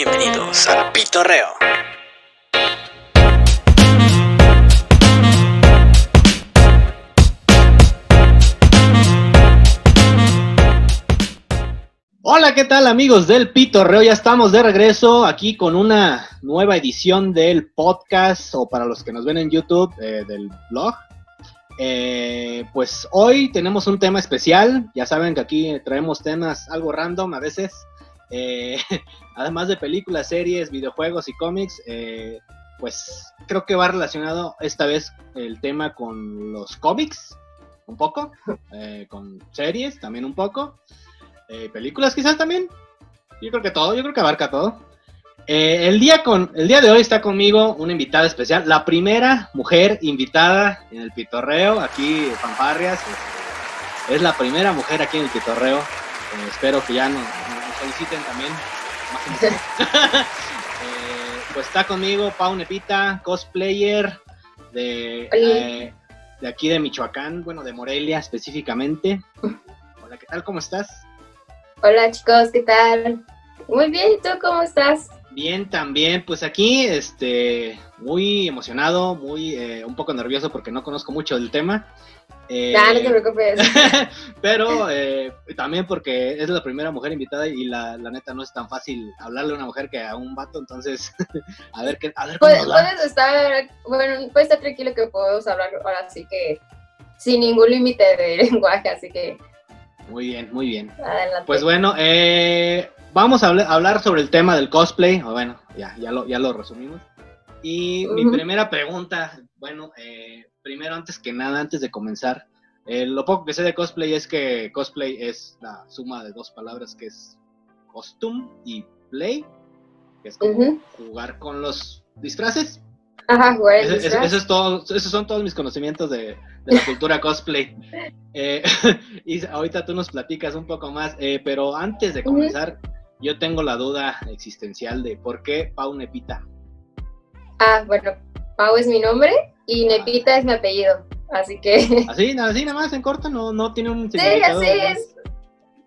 Bienvenidos al Pitorreo. Hola, ¿qué tal amigos del Pitorreo? Ya estamos de regreso aquí con una nueva edición del podcast o para los que nos ven en YouTube eh, del blog. Eh, pues hoy tenemos un tema especial. Ya saben que aquí traemos temas algo random a veces. Eh, además de películas, series, videojuegos y cómics, eh, pues creo que va relacionado esta vez el tema con los cómics, un poco, eh, con series también un poco, películas quizás también. Yo creo que todo, yo creo que abarca todo. El, día con, el día de hoy está conmigo una invitada especial, la primera mujer invitada en el pitorreo, aquí Fanfarrias. este, es la primera mujer aquí en el pitorreo. Espero que ya nos soliciten también más. Eh, pues está conmigo Pau Nepita, cosplayer de, eh, de aquí de Michoacán, bueno, de Morelia específicamente. Hola, ¿qué tal? ¿Cómo estás? Hola chicos, ¿qué tal? Muy bien, ¿y tú cómo estás? Bien, también, pues aquí, este, muy emocionado, muy, eh, un poco nervioso porque no conozco mucho del tema. Eh, no te preocupes. pero eh, también porque es la primera mujer invitada y la, la neta no es tan fácil hablarle a una mujer que a un vato, entonces, a ver qué, a ver cómo Puedes, puedes estar, bueno, puedes estar tranquilo que podemos hablar ahora sí que sin ningún límite de lenguaje, así que Muy bien, muy bien. adelante. Pues bueno, eh, vamos a habl- hablar sobre el tema del cosplay. O bueno, ya, ya, lo, ya lo resumimos. Y mi Ujú. primera pregunta, bueno, eh, primero antes que nada, antes de comenzar, eh, lo poco que sé de cosplay es que cosplay es la suma de dos palabras que es costume y play, que es como jugar con los disfraces. Ajá, jugar eso es todo, esos son todos mis conocimientos de, de la cultura cosplay. Eh, y ahorita tú nos platicas un poco más, eh, pero antes de comenzar, yo tengo la duda existencial de por qué Pau Nepita. Ah, bueno, Pau es mi nombre y Ah. Nepita es mi apellido, así que... Así, nada, así nada más en corto, no, no tiene un Sí, así es.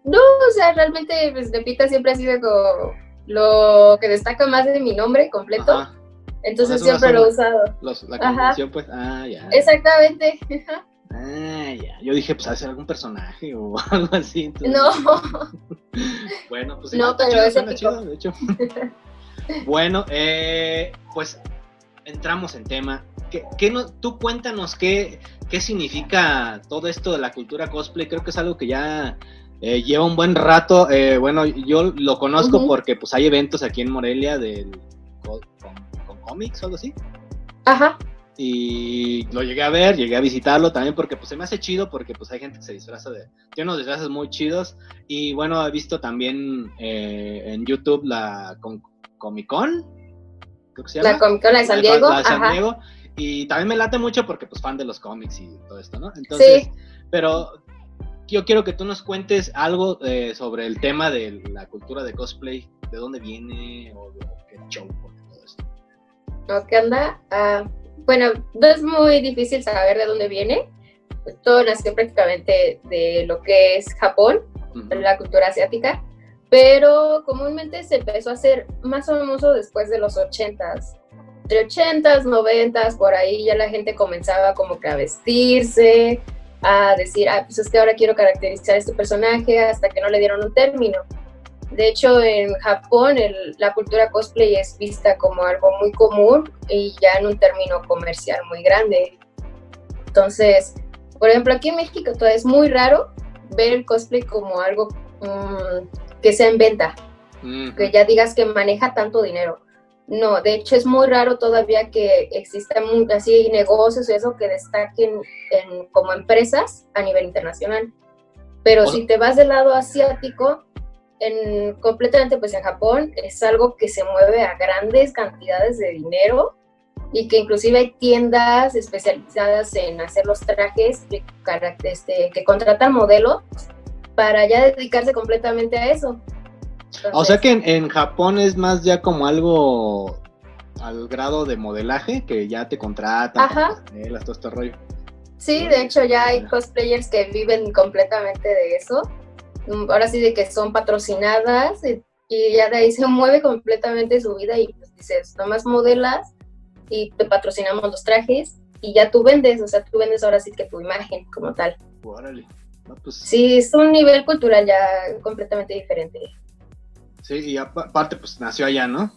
No, o sea, realmente pues, Nepita siempre ha sido como lo que destaca más de mi nombre completo, Ajá, entonces O sea, siempre lo he usado. los- la Ajá. convención, pues, ah, ya. Exactamente. Ah, ya. Yo dije, pues, hacer algún personaje o algo así. entonces- No, Bueno, pues No, pero chido, es chido, de hecho. bueno, eh, pues entramos en tema. ¿Qué, qué no, tú cuéntanos qué, qué significa todo esto de la cultura cosplay. Creo que es algo que ya eh, lleva un buen rato. Eh, bueno, yo lo conozco porque pues hay eventos aquí en Morelia del, co- con, con cómics o algo así. ajá, Y lo llegué a ver, llegué a visitarlo también porque pues se me hace chido porque pues hay gente que se disfraza de... Tiene unos disfraces muy chidos y bueno, he visto también eh, en YouTube la con, Comic Con, creo que se llama. la Comic Con de San Diego, la de San ajá. Diego, y también me late mucho porque pues fan de los cómics y todo esto, ¿no? Entonces, Sí. pero yo quiero que tú nos cuentes algo eh, sobre el tema de la cultura de cosplay, de dónde viene o, o qué show o todo esto. ¿Qué onda? Ah, bueno, no es muy difícil saber de dónde viene. Todo nació prácticamente de lo que es Japón, Ujú. la cultura asiática, pero comúnmente se empezó a hacer más famoso después de los 80s. Entre 80s, 90s, por ahí ya la gente comenzaba como que a vestirse, a decir, ah, pues es que ahora quiero caracterizar a este personaje hasta que no le dieron un término. De hecho, en Japón el- la cultura cosplay es vista como algo muy común y ya en un término comercial muy grande. Entonces, por ejemplo, aquí en México todavía es muy raro ver el cosplay como algo que sea en venta, que ya digas que maneja tanto dinero. No, de hecho es muy raro todavía que existan así negocios y eso que destaquen en- como empresas a nivel internacional. Pero O- si te vas del lado asiático, en, completamente pues en Japón es algo que se mueve a grandes cantidades de dinero y que inclusive hay tiendas especializadas en hacer los trajes que, este, que contratan modelos para ya dedicarse completamente a eso. O sea que en, en Japón es más ya como algo al grado de modelaje, que ya te contratan, Ajá. pasarelas, todo este rollo. Sí, de hecho ya hay cosplayers que viven completamente de eso. Mm, Ahora sí de que son patrocinadas y, y ya de ahí se mueve completamente su vida y pues dices, nomás modelas y te patrocinamos los trajes y ya tú vendes, o sea, tú vendes ahora sí que tu imagen como tal. Órale. No, pues, Sí, es un nivel cultural ya completamente diferente. sí, y apa- aparte, pues nació allá, ¿no?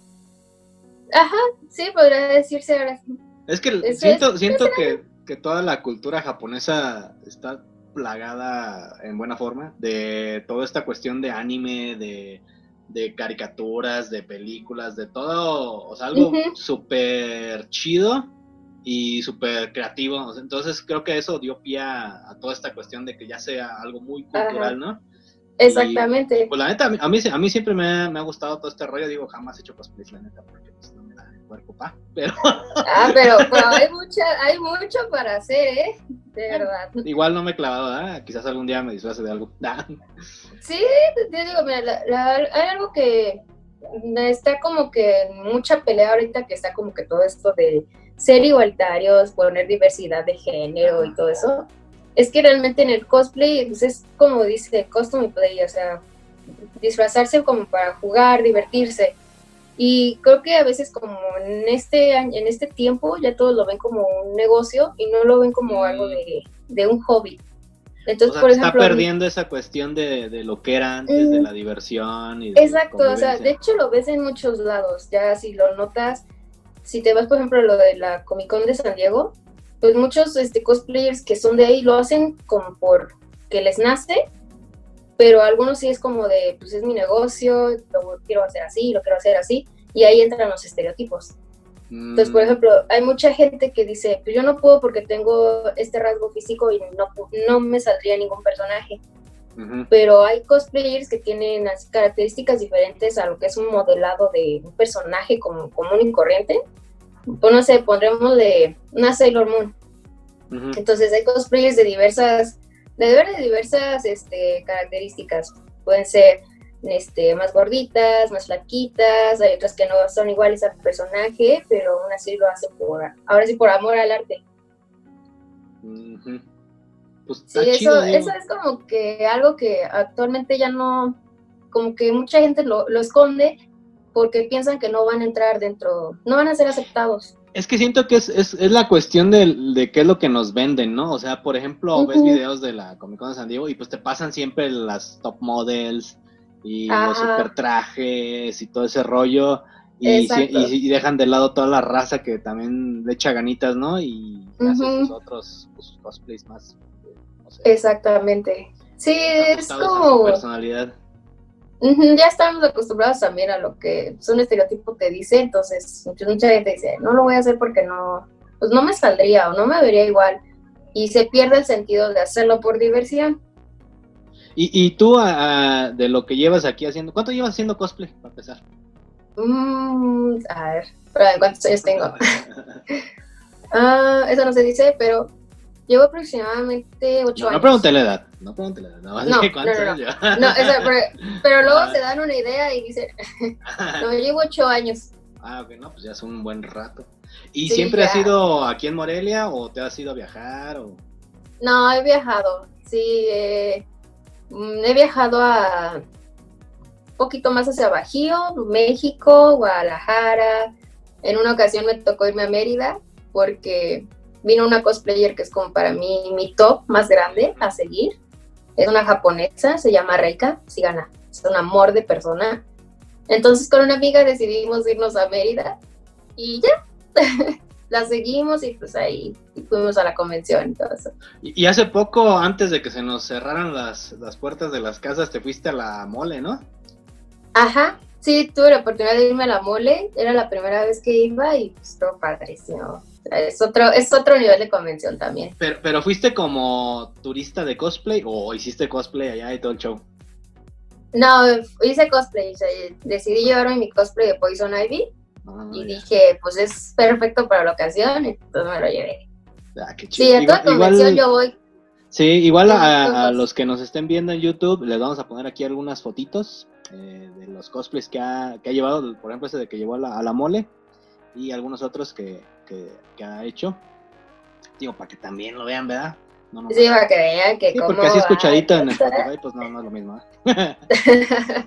Ajá, sí, podría decirse ahora sí. Es que siento, es- siento que, que toda la cultura japonesa está plagada en buena forma de toda esta cuestión de anime, de, de caricaturas, de películas, de todo, o sea, algo Ujú. súper chido y súper creativo. Entonces creo que eso dio pie a, a toda esta cuestión de que ya sea algo muy cultural, ¿no? Exactamente. Pues la neta, a mí, a mí, siempre me ha, me ha gustado todo este rollo. Digo, jamás he hecho cosplay, la neta, porque pues, no me da el cuerpo, pa. Pero Ah, pero, pero hay, mucha, hay mucho para hacer, ¿eh? De verdad. igual no me he clavado, ¿ah? Quizás algún día me disfrace de algo. Sí, te, digo, mira, la- la- hay algo que está como que mucha pelea ahorita, que está como que todo esto de ser igualitarios, poner diversidad de género y todo eso. Es que realmente en el cosplay pues es como dice costume play, o sea, disfrazarse como para jugar, divertirse. Y creo que a veces como en este en este tiempo ya todos lo ven como un negocio y no lo ven como Mm. algo de, de un hobby. o Entonces, sea, por está ejemplo, perdiendo esa cuestión de, de lo que era antes, de Mm. la diversión y de Exacto, o sea, de hecho lo ves en muchos lados, ya si lo notas, si te vas por ejemplo a lo de la Comic Con de San Diego, pues muchos este, cosplayers que son de ahí lo hacen como por que les nace, pero algunos sí es como de, pues es mi negocio, lo quiero hacer así, lo quiero hacer así, y ahí entran los estereotipos. Entonces, por Mm, ejemplo, hay mucha gente que dice, pues yo no puedo porque tengo este rasgo físico y no, no me saldría ningún personaje ujú. pero hay cosplayers que tienen así características diferentes a lo que es un modelado de un personaje como común y corriente. Pues no sé, pondremos de una Sailor Moon. Ujú. Entonces hay cosplayers de diversas, de ver- de diversas este, características. Pueden ser este, más gorditas, más flaquitas, hay otras que no son iguales al personaje, pero aún así lo hacen por, ahora sí por amor al arte. Ujú. Pues Sí, eso, chido, eso es como que algo que actualmente ya no, como que mucha gente lo, lo esconde porque piensan que no van a entrar dentro, no van a ser aceptados. Es que siento que es, es, es la cuestión de, de qué es lo que nos venden, ¿no? O sea, por ejemplo, ves videos de la Comic Con de San Diego y pues te pasan siempre las top models y los super trajes y todo ese rollo. Y, dejan de lado toda la raza que también le echa ganitas, ¿no? Y hace Ujú. sus otros pues, cosplays más, Exactamente. Sí, es como, personalidad. ya estamos acostumbrados también a lo que pues, un estereotipo te dice, entonces mucha, gente dice, no lo voy a hacer porque no, pues no me saldría o no me vería igual. Y se pierde el sentido de hacerlo por diversión. Y, y tú, a- a- de lo que llevas aquí haciendo, ¿cuánto llevas haciendo cosplay, para empezar? Mm, a ver, ¿cuántos años tengo? Ah, eso no se dice, pero llevo aproximadamente ocho No, no años. pregunté la edad, no pregunté la edad, No, no, años pero, pero luego Ah. se dan una idea y dicen, no, llevo ocho años. Ah, ok, no, pues ya es un buen rato. ¿Y Sí, siempre has ya. ido aquí en Morelia o te has ido a viajar? O... No, he viajado, sí, eh, mm, he viajado a un poquito más hacia Bajío, México, Guadalajara. En una ocasión me tocó irme a Mérida porque vino una cosplayer que es como para mí mi top más grande a seguir. Es una japonesa, se llama Reika, sí gana, es un amor de persona. Entonces con una amiga decidimos irnos a Mérida y ya, la seguimos y pues ahí fuimos a la convención y todo eso. Y, hace poco, antes de que se nos cerraran las, las puertas de las casas, te fuiste a la mole, ¿no? Ajá, sí, tuve la oportunidad de irme a la mole, era la primera vez que iba y pues estuvo padrísimo. Es otro, es otro nivel de convención también. Pero, pero fuiste como turista de cosplay o hiciste cosplay allá y todo el show. No, hice cosplay, o sea, decidí llevarme mi cosplay de Poison Ivy Ah, y dije, pues es perfecto para la ocasión, entonces me lo llevé. Ah, qué Sí, a toda Igual- convención igual- yo voy. Sí, igual a, los que nos estén viendo en YouTube, les vamos a poner aquí algunas fotitos eh, de los cosplays que ha, que ha llevado, por ejemplo, ese de que llevó a la, a la mole y algunos otros que, que, que ha hecho. Digo, para que también lo vean, ¿verdad? No, no, Sí, para que vean que Sí, cómo porque así escuchadito en Spotify, pues no, no es lo mismo. ¿eh?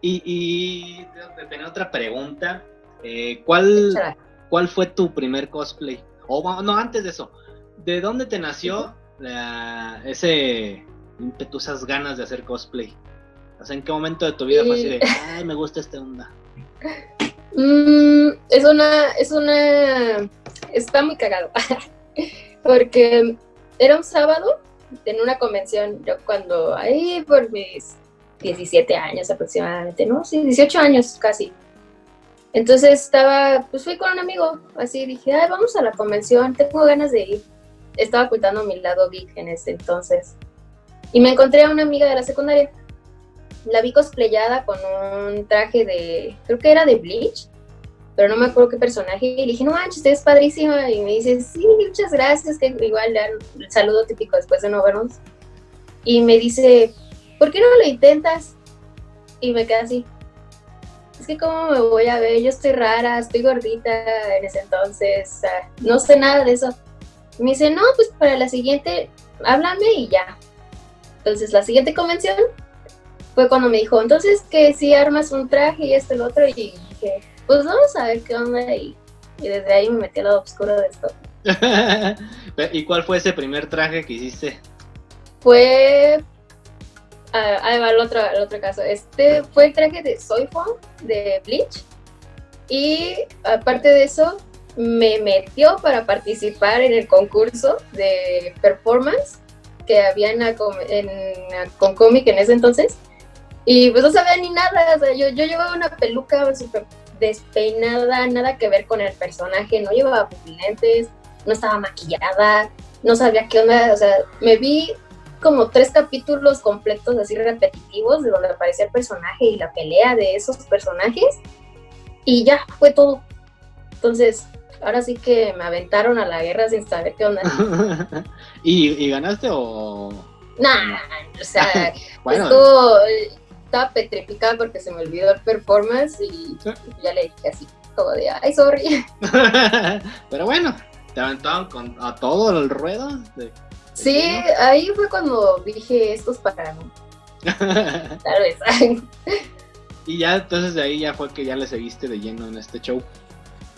Y, y tenía otra pregunta. Eh, ¿cuál, ¿Cuál fue tu primer cosplay? O no, antes de eso, ¿de dónde te nació la, ese ímpetu, esas ganas de hacer cosplay? O sea, ¿en qué momento de tu vida fue así de, ay, me gusta esta onda? Mm, es una, es una, está muy cagado, porque era un sábado en una convención, yo cuando, ahí por mis 17 años aproximadamente, ¿no? Sí, 18 años casi. Entonces estaba, pues fui con un amigo, así dije, ay, vamos a la convención, tengo ganas de ir. Estaba ocultando mi lado geek en ese entonces. Y me encontré a una amiga de la secundaria. La vi cosplayada con un traje de, creo que era de Bleach, pero no me acuerdo qué personaje. Y le dije, no manches, es padrísima. Y me dice, sí, muchas gracias, que igual el saludo típico después de no vernos. Y me dice, ¿por qué no lo intentas? Y me queda así, es que cómo me voy a ver, yo estoy rara, estoy gordita en ese entonces, no sé nada de eso. Me dice, no, pues para la siguiente, háblame y ya. Entonces la siguiente convención fue cuando me dijo, entonces que si armas un traje y esto y lo otro, y dije, pues vamos a ver qué onda, y, y desde ahí me metí al lado oscuro de esto. ¿Y cuál fue ese primer traje que hiciste? Fue Ah, ahí va el otro, el otro caso. Este fue el traje de Soifon de Bleach. Y aparte de eso, me metió para participar en el concurso de performance que había en, con cómic en ese entonces. Y pues no sabía ni nada. O sea, yo, yo llevaba una peluca súper despeinada, nada que ver con el personaje. No llevaba lentes, no estaba maquillada, no sabía qué onda. O sea, me vi como tres capítulos completos así repetitivos de donde aparecía el personaje y la pelea de esos personajes y ya fue todo. Entonces, ahora sí que me aventaron a la guerra sin saber qué onda. ¿Y, ganaste o...? Nah, o sea, estuvo, estaba petrificada porque se me olvidó el performance y ya le dije así, como de, ay, sorry. Pero bueno, te aventaron con, a todo el ruedo. De... Sí, ahí fue cuando dije, esto es para mí. Tal vez. y ya entonces de ahí ya fue que ya le seguiste de lleno en este show.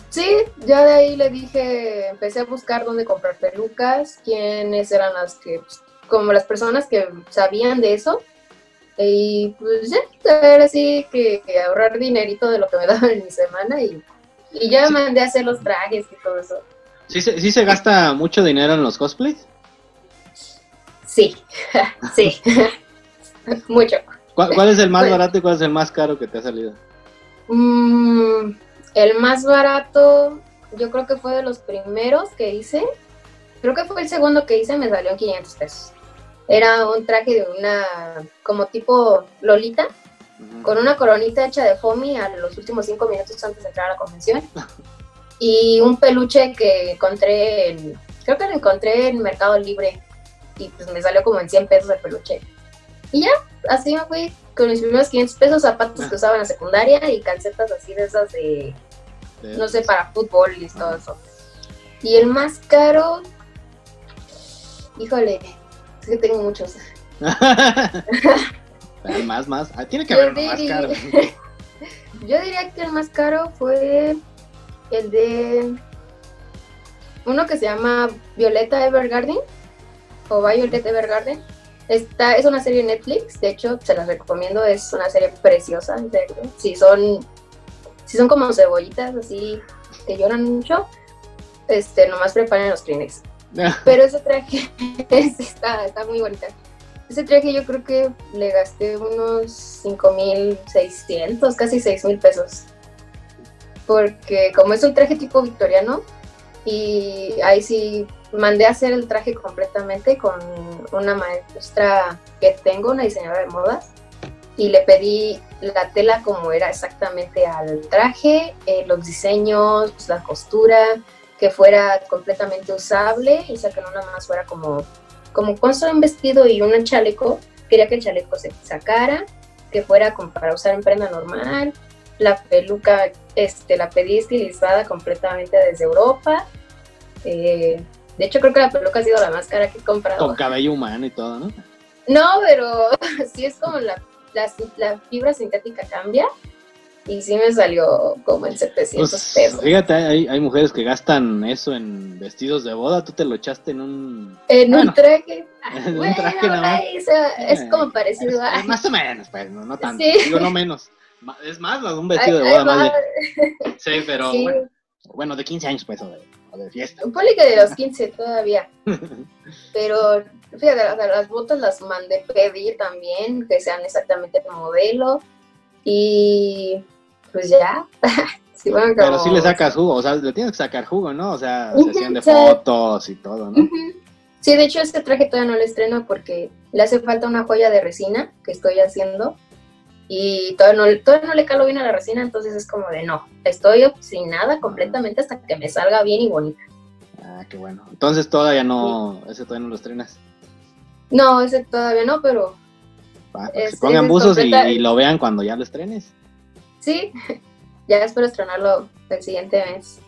Sí, ya de ahí le dije, empecé a buscar dónde comprar pelucas, quiénes eran las que, pues, como las personas que sabían de eso. Y pues ya, era así que, ahorrar dinerito de lo que me daban en mi semana y, ya mandé a hacer los trajes y todo eso. ¿Sí, ¿Sí se gasta mucho dinero en los cosplays? Sí, sí, mucho. ¿Cuál, es el más barato y cuál es el más caro que te ha salido? Mm, el más barato, yo creo que fue de los primeros que hice. Creo que fue el segundo que hice, me salió en 500 pesos. Era un traje de una, como tipo Lolita, con una coronita hecha de foamy a los últimos cinco minutos antes de entrar a la convención. y un peluche que encontré en, creo que lo encontré en Mercado Libre y pues me salió como en 100 pesos el peluche. Y ya, así me fui con mis primeros 500 pesos, zapatos que usaba en la secundaria y calcetas así de esas de, no sé, para fútbol y todo eso. Y el más caro, híjole, que tengo muchos. más, más, ah, tiene que haber uno más caro. Yo diría que el más caro fue el de uno que se llama Violeta Evergarden o Violet Evergarden. Esta es una serie Netflix, de hecho, se las recomiendo, es una serie preciosa, en serio. Si son, si son como cebollitas así que lloran mucho, este, nomás preparen los Kleenex. Pero ese traje está, está muy bonita. Ese traje yo creo que le gasté unos 5.600, casi 6.000 pesos. Porque como es un traje tipo victoriano, y ahí sí mandé a hacer el traje completamente con una maestra que tengo, una diseñadora de modas, y le pedí la tela como era exactamente al traje, eh, los diseños, la costura, que fuera completamente usable, que no nada más fuera como, como construir un vestido y un chaleco, quería que el chaleco se sacara, que fuera como para usar en prenda normal, la peluca este, la pedí estilizada completamente desde Europa. Eh, de hecho, creo que la peluca ha sido la más cara que he comprado. Con cabello humano y todo, ¿no? No, pero sí es como la la, la fibra sintética cambia y sí me salió como en 700 Pues, pesos. fíjate, hay, hay mujeres que gastan eso en vestidos de boda. Tú te lo echaste en un. En bueno, un traje. en un bueno, traje nada más. ahí, o sea, es como Eh, parecido a. Más o menos, pues, no, no tanto. Sí. Digo, no menos. Es más, un vestido de boda más. Sí, pero Sí. bueno, bueno, de 15 años, pues, o de, o de fiesta. Ponle que de los 15 todavía. Pero fíjate, las botas las mandé pedir también, que sean exactamente el modelo. Y pues ya. sí, bueno, Pero sí le sacas jugo, o sea, le tienes que sacar jugo, ¿no? O sea, Ujú, sesión de fotos y todo, ¿no? Sí, de hecho este traje todavía no lo estreno porque le hace falta una joya de resina que estoy haciendo y todavía no, todavía no le calo bien a la resina, entonces es como de no, estoy obstinada completamente hasta que me salga bien y bonita. Ah, qué bueno. Entonces todavía no, ese todavía no lo estrenas. No, ese todavía no, pero para que Es- se pongan es buzos y, y lo vean cuando ya lo estrenes. sí, ya espero estrenarlo el siguiente mes.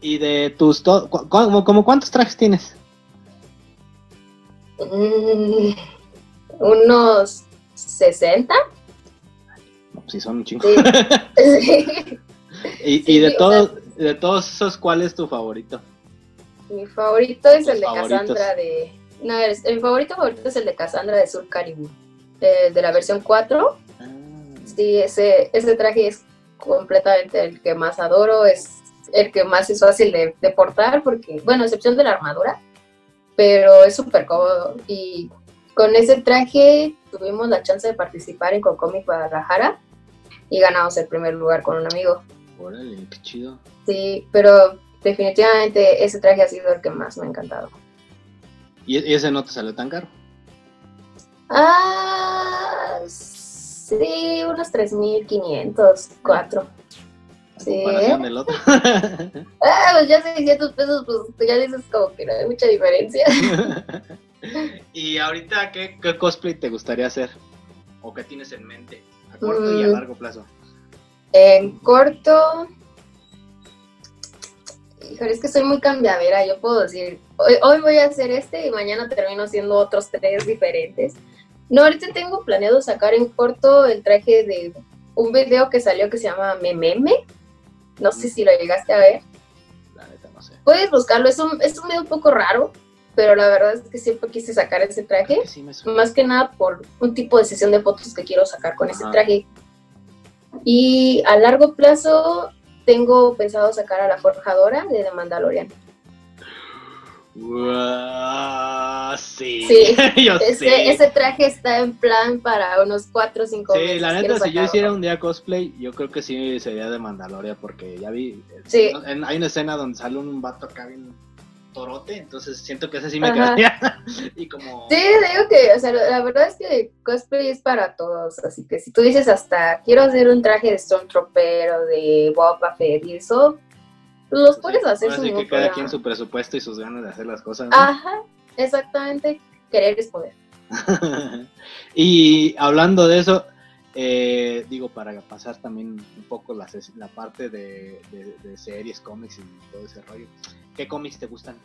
Y de tus, to- cu- cu- como cuántos trajes tienes? Mm, unos 60. No, pues sí, son un chingo. Sí. Sí. y, y de todos, de todos esos, ¿cuál es tu favorito? Mi favorito es el de favoritos. Cassandra de. No, es- el favorito favorito es el de Cassandra de Sur Caribou. El de la versión 4. Ah, Sí, ese, ese traje es completamente el que más adoro. Es el que más es fácil de, de portar, porque, bueno, a excepción de la armadura, pero es súper cómodo. Y con ese traje tuvimos la chance de participar en Cocomic Guadalajara y ganamos el primer lugar con un amigo. órale, qué chido. Sí, pero definitivamente ese traje ha sido el que más me ha encantado. ¿Y, y ese no te salió tan caro? Ah, sí, unos 3.500, 4. A Sí. del otro. Ah, pues ya 600 pesos, pues ya dices como que no hay mucha diferencia. y ahorita, ¿qué, qué cosplay te gustaría hacer? ¿O qué tienes en mente? A corto y a Mm. largo plazo. En corto. Híjole, es que soy muy cambiadera. Yo puedo decir, hoy, hoy voy a hacer este y mañana termino haciendo otros tres diferentes. No, ahorita tengo planeado sacar en corto el traje de un video que salió que se llama Mememe. No sé si lo llegaste a ver. La neta, no sé. Puedes buscarlo, es un, es un video un poco raro, pero la verdad es que siempre quise sacar ese traje. Sí más que nada por un tipo de sesión de fotos que quiero sacar con ese traje. Y a largo plazo tengo pensado sacar a la forjadora de The Mandalorian. Sí. Sí, yo Ese, sé. ese traje está en plan para unos 4 o 5 meses. Sí, la neta, si yo hiciera un día cosplay, yo creo que sí sería de Mandalorian, porque ya vi. Sí. en- hay una escena donde sale un vato acá bien torote, entonces siento que ese sí me Ajá. quedaría. y como. Sí, digo que, o sea, la verdad es que cosplay es para todos, así que si tú dices hasta quiero hacer un traje de Stormtrooper o de Boba Fett y eso, pues los puedes hacer Ahora sin sí que cada quien su presupuesto y sus ganas de hacer las cosas. ¿no? Ajá, exactamente, querer es poder. y hablando de eso, eh, digo, para pasar también un poco la, parte de, de- de series, cómics y todo ese rollo, ¿qué cómics te gustan?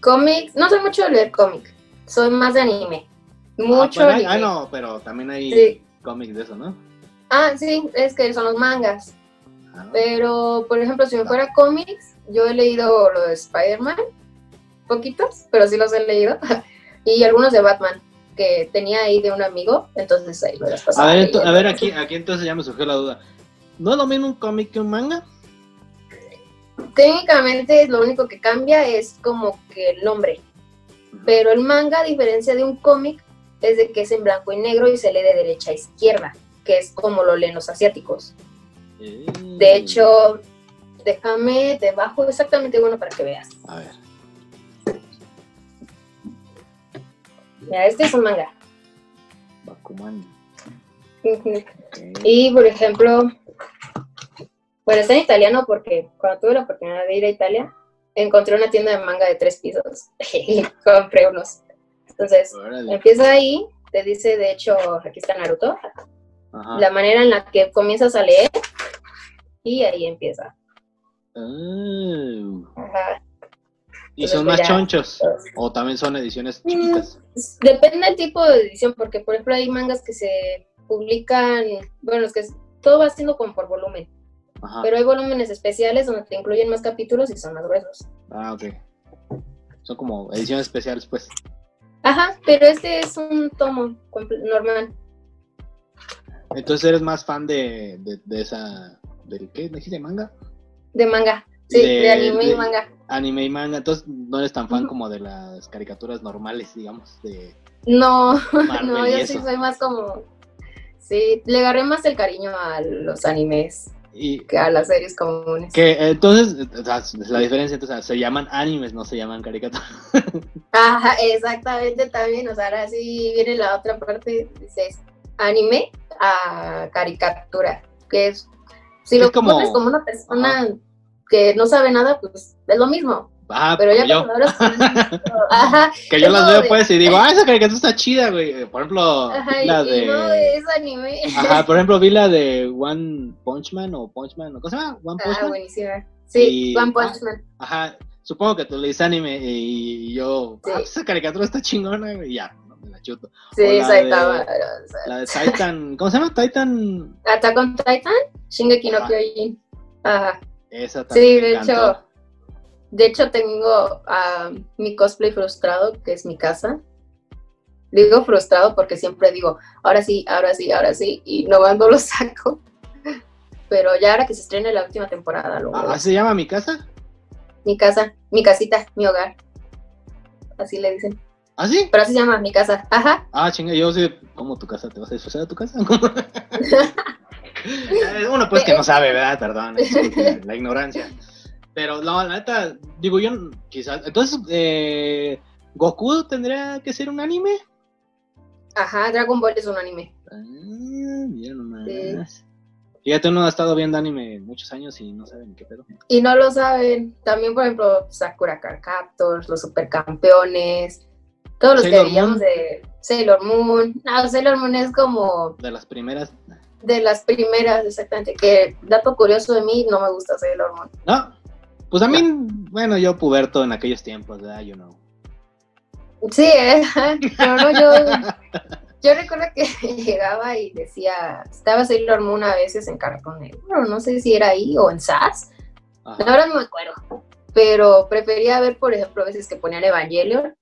Cómics, no soy mucho de leer cómic, soy más de anime. Mucho ah, bueno, hay- anime. ah, no, pero también hay Sí. cómics de eso, ¿no? Ah, sí, es que son los mangas. Pero, por ejemplo, si me fuera cómics, yo he leído lo de Spider-Man, poquitos, pero sí los he leído, y algunos de Batman, que tenía ahí de un amigo, entonces ahí me las A pasaba. ver, ento- a ver aquí, aquí entonces ya me surgió la duda. ¿No es lo mismo un cómic que un manga? Técnicamente lo único que cambia es como que el nombre, pero el manga, a diferencia de un cómic, es de que es en blanco y negro y se lee de derecha a izquierda, que es como lo leen los asiáticos. De hecho, déjame debajo exactamente uno para que veas. A ver. Mira, este es un manga. Bakuman. Y, por ejemplo, bueno, está en italiano porque cuando tuve la oportunidad de ir a Italia, encontré una tienda de manga de tres pisos y compré unos. Entonces, Órale. empieza ahí, te dice, de hecho, aquí está Naruto, Ajá. la manera en la que comienzas a leer y ahí empieza. Ah, Ajá. ¿Y Entonces, son más ya, chonchos? todos. ¿O también son ediciones Mm, chiquitas? Depende del tipo de edición, porque por ejemplo hay mangas que se publican, bueno, es que todo va siendo como por volumen, Ajá. pero hay volúmenes especiales donde te incluyen más capítulos y son más gruesos. Ah, ok. Son como ediciones especiales, pues. Ajá, pero este es un tomo normal. Entonces eres más fan de, de, de esa. ¿Del qué? ¿Me dijiste manga? De manga, sí, de, De- anime de- y manga. Anime y manga. Entonces no eres tan fan como de las caricaturas normales, digamos, de No, Marvel no, yo sí soy más como. Sí, le agarré más el cariño a los animes Y que a las series comunes. que entonces, o sea, la diferencia, entonces, se llaman animes, no se llaman caricaturas. Ajá, exactamente también. O sea, ahora sí viene la otra parte, dices anime a caricatura, que es, si Es lo como- pones como una persona que no sabe nada, pues es lo mismo. Ah, Pero ya yo. ajá, Que yo las veo de- pues y digo, ah, esa caricatura está chida, güey. Por ejemplo, ajá, la y no de... es anime. Ajá, por ejemplo, vi la de One Punch Man o Punch Man, ¿o ¿cómo se llama? One Punch Ah, Man. buenísima. Sí, Y- One Punch Man. Ajá, supongo que tú le dices anime y yo, Sí. ah, pues esa caricatura está chingona, güey, ya, Sí, Saitama. La de Titan, ¿cómo se llama? Titan. Attack on Titan, Shingeki no. Kyojin. Ajá. Esa también. Sí, de hecho, de hecho tengo ah, mi cosplay frustrado, que es mi casa. Digo frustrado porque siempre digo, ahora sí, ahora sí, ahora sí, y no no lo saco. Pero ya ahora que se estrene la última temporada, lo Ah, ¿se llama mi casa? mi casa, mi casita, mi hogar. Así le dicen. ¿Ah, sí? Pero así se llama mi casa. Ajá. Ah, chinga, yo sé, ¿cómo tu casa? ¿Te vas a disfrazar de tu casa? Uno pues que no sabe, ¿verdad? Perdón, la ignorancia. Pero no, la neta, digo yo, quizás, entonces, eh, ¿Goku tendría que ser un anime? Ajá, Dragon Ball es un anime. Ah, mira nomás. Fíjate, uno ha estado viendo anime muchos años y no saben qué pedo. Y no lo saben. También, por ejemplo, Sakura Card Captors, los supercampeones, todos los que veíamos de Sailor Moon. No, Sailor Moon es como De las primeras. de las primeras, exactamente. Que, dato curioso de mí, no me gusta Sailor Moon. No, pues a mí, bueno, yo puberto en aquellos tiempos, ¿verdad? You know. Sí, ¿eh? pero no, yo, yo recuerdo que llegaba y decía, estaba Sailor Moon a veces en Cartoon Network, no sé si era ahí o en SAS. La Ajá. verdad no me acuerdo. Pero prefería ver, por ejemplo, a veces que ponían Evangelion.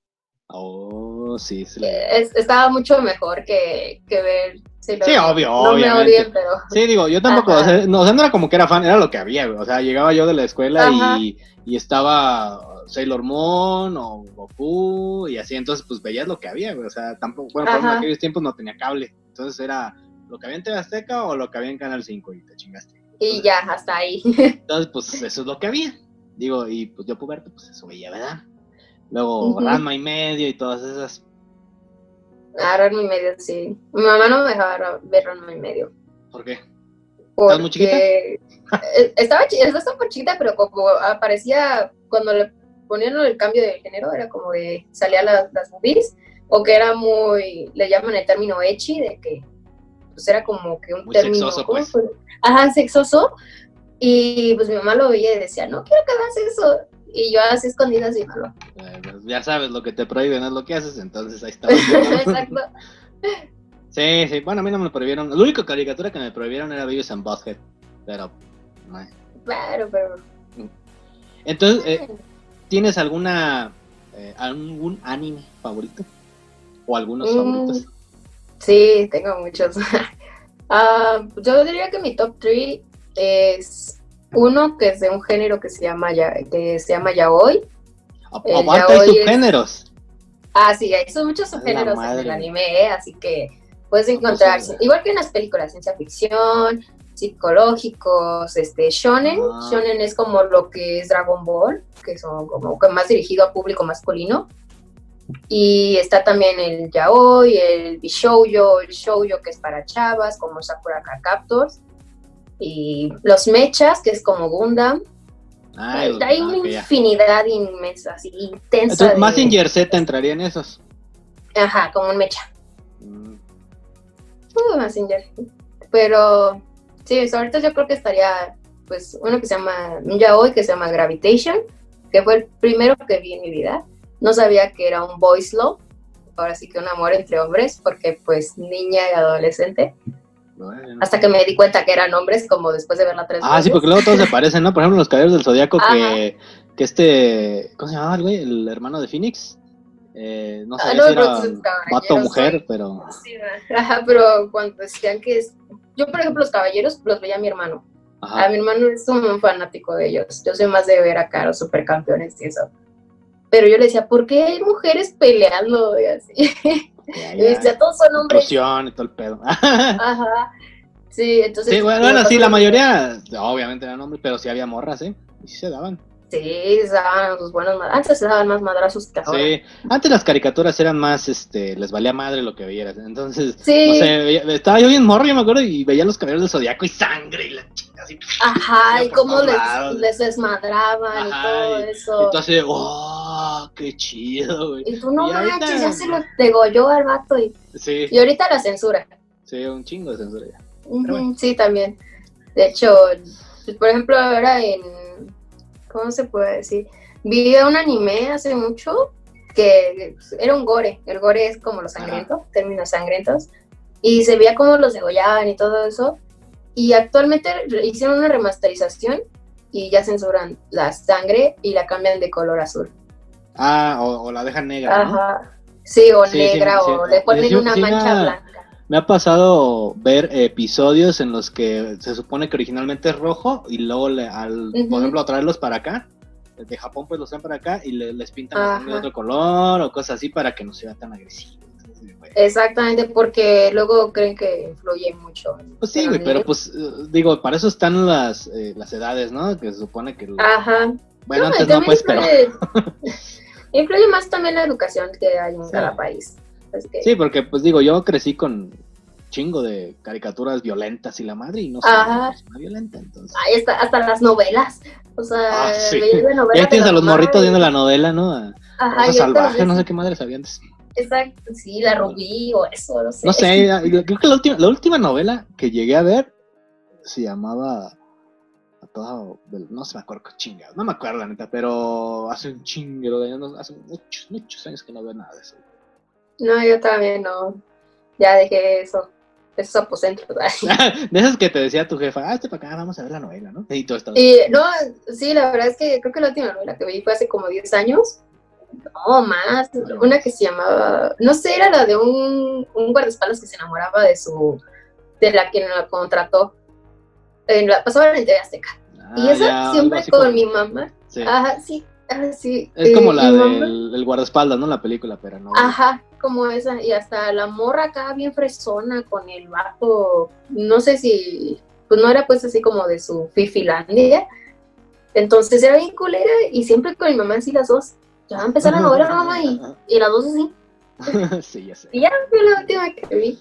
Oh, sí, sí. Es- estaba mucho mejor que, que ver Sailor Sí, obvio, No obviamente. me odien, pero. Sí, digo, yo tampoco, o sea, no, o sea, no era como que era fan, era lo que había. O sea, llegaba yo de la escuela y, y estaba Sailor Moon o Goku y así, entonces pues veías lo que había. O sea, tampoco, bueno, por en aquellos tiempos no tenía cable. Entonces era lo que había en TV Azteca o lo que había en Canal 5 y te chingaste. Y ya, hasta ahí. Entonces, pues eso es lo que había. Digo, y pues yo puberto, pues eso veía, ¿verdad? Luego. Ranma y medio y todas esas. Ah, Ranma y medio, sí. Mi mamá no me dejaba ver Ranma y medio. ¿Por qué? Porque muy chiquita? eh, estaba, estaba súper chiquita, pero como aparecía cuando le ponían el cambio de género, era como de salía la- las boobies, o que era muy, le llaman el término echi, de que pues era como que un Muy término. sexoso, ¿cómo pues. fue? Ajá, sexoso. Y pues mi mamá lo veía y decía, no quiero que hagas eso. Y yo así escondida así, no lo. Eh, pues, ya sabes, lo que te prohíben es lo que haces, entonces ahí está. Exacto. Sí, sí, bueno, a mí no me lo prohibieron. La única caricatura que me prohibieron era Beavis and Butthead, pero... no. Claro, pero. Entonces, eh, ¿tienes alguna... eh, algún anime favorito? ¿O algunos Mm, favoritos? Sí, tengo muchos. Ah, yo diría que mi top 3 es uno que es de un género que se llama ya, que se llama yaoi. Aguanta hay yaoi es- subgéneros. Ah, sí, hay son muchos subgéneros en el anime, ¿eh? así que puedes encontrar, igual que en las películas, ciencia ficción, psicológicos, este, shonen. Ah. Shonen es como lo que es Dragon Ball, que son como que más dirigido a público masculino. Y está también el yaoi, el bishoujo, el shoujo que es para chavas, como Sakura Card Captors. Y los mechas, que es como Gundam. Ay, Hay una ya. infinidad inmensa, así intensa. Entonces, de- Mazinger Z entraría en esos. Ajá, como un mecha. Mm, Uh, Messenger. Pero sí, ahorita yo creo que estaría, pues, uno que se llama, un yaoi que se llama Gravitation. que fue el primero que vi en mi vida. No sabía que era un boys love, ahora sí que un amor entre hombres, porque pues niña y adolescente. Bueno. Hasta que me di cuenta que eran hombres, como después de verla tres Ah, sí, veces. porque luego todos se parecen, ¿no? Por ejemplo, los caballeros del Zodíaco que, que este, ¿cómo se llamaba el güey? El hermano de Phoenix. Eh, no sé Ah, no, si era vato o mujer, pero... Sí, ajá, pero cuando decían que es... Yo, por ejemplo, los caballeros los veía a mi hermano. A Ajá. mi hermano es un fanático de ellos. Yo soy más de ver a los supercampeones y eso. Pero yo le decía, ¿por qué hay mujeres Ah, peleando? Y así. Ya, Y decía, todos son hombres. Inclusión y todo el pedo. Ajá. Sí, entonces. sí, bueno, bueno, sí, la mayoría, obviamente eran hombres, pero sí había morras, ¿eh? Y sí se daban. Sí, se daban sus buenos madrazos. Antes se daban más madrazos que ahora. Sí, antes las caricaturas eran más, este, les valía madre lo que veías. Entonces, Sí. no sé, estaba yo bien morro, yo me acuerdo, y veía los caballeros del zodiaco y sangre y la chica así. Ajá, y cómo les, les desmadraban Ajá, y todo y- eso. Entonces, oh, qué chido, güey. y tú no y ahorita- manches, ya se lo degolló al vato. Y, Sí, y ahorita la censura. sí, un chingo de censura ya. Sí, también. De hecho, por ejemplo, ahora en. ¿Cómo se puede decir? Vi un anime hace mucho que era un gore. El gore es como los sangrientos, términos sangrientos. Y se veía cómo los degollaban y todo eso. Y actualmente hicieron una remasterización y ya censuran la sangre y la cambian de color azul. Ah, o, o la dejan negra, ¿no? Ajá. Sí, o Sí, negra, sí. o le ponen una mancha la- blanca. Me ha pasado ver episodios en los que se supone que originalmente es rojo y luego, le- al, por ejemplo, traerlos para acá, de Japón pues los traen para acá y le- les pintan de otro color o cosas así para que no sea tan agresivo. Exactamente, porque luego creen que influye mucho. Pues sí, güey, pero pues eh, digo, para eso están las, eh, las edades, ¿no? Que se supone que... Ajá. bueno, No, antes no, pues, pero... influye, más también la educación que hay en Sí. cada país. Que- Sí, porque pues digo, yo crecí con chingo de caricaturas violentas y la madre y no soy una persona violenta, entonces... Ahí está, hasta las novelas. O sea, Ah, sí. Ya tienes a los morritos viendo la novela, ¿no? Ajá, salvaje, no sé qué madre sabía antes. Exacto, sí, la Rubí o eso, no sé. No sé, creo que la última, la última novela que llegué a ver se llamaba todo no se me acuerdo qué chingados, no me acuerdo la neta, pero hace un chinguero de años, hace muchos, muchos años que no veo nada de eso. No, yo también no. Ya dejé eso. Esos aposentos. de esas que te decía tu jefa, ah, este para acá, vamos a ver la novela, ¿no? Y tú estabas. Y no, sí, la verdad es que creo que la última novela que vi fue hace como 10 años. No, más. Una que se llamaba, no sé, era la de un, un guardaespaldas que se enamoraba de su, de la que la contrató. En la, pasaba en TV Azteca. Ah, y esa ya, algo siempre con como- mi mamá. sí. Ajá, sí, ah, sí. Es eh, como la mi mamá- del el guardaespaldas, ¿no? La película, pero no. Ajá, como esa. Y hasta la morra acá bien fresona con el vato. No sé si. Pues no era pues así como de su fifilandia. Entonces era bien culera y siempre con mi mamá así las dos. Ya va a empezar la novela, mamá, y, y las dos así. sí, ya sé. Y ya fue la última que vi.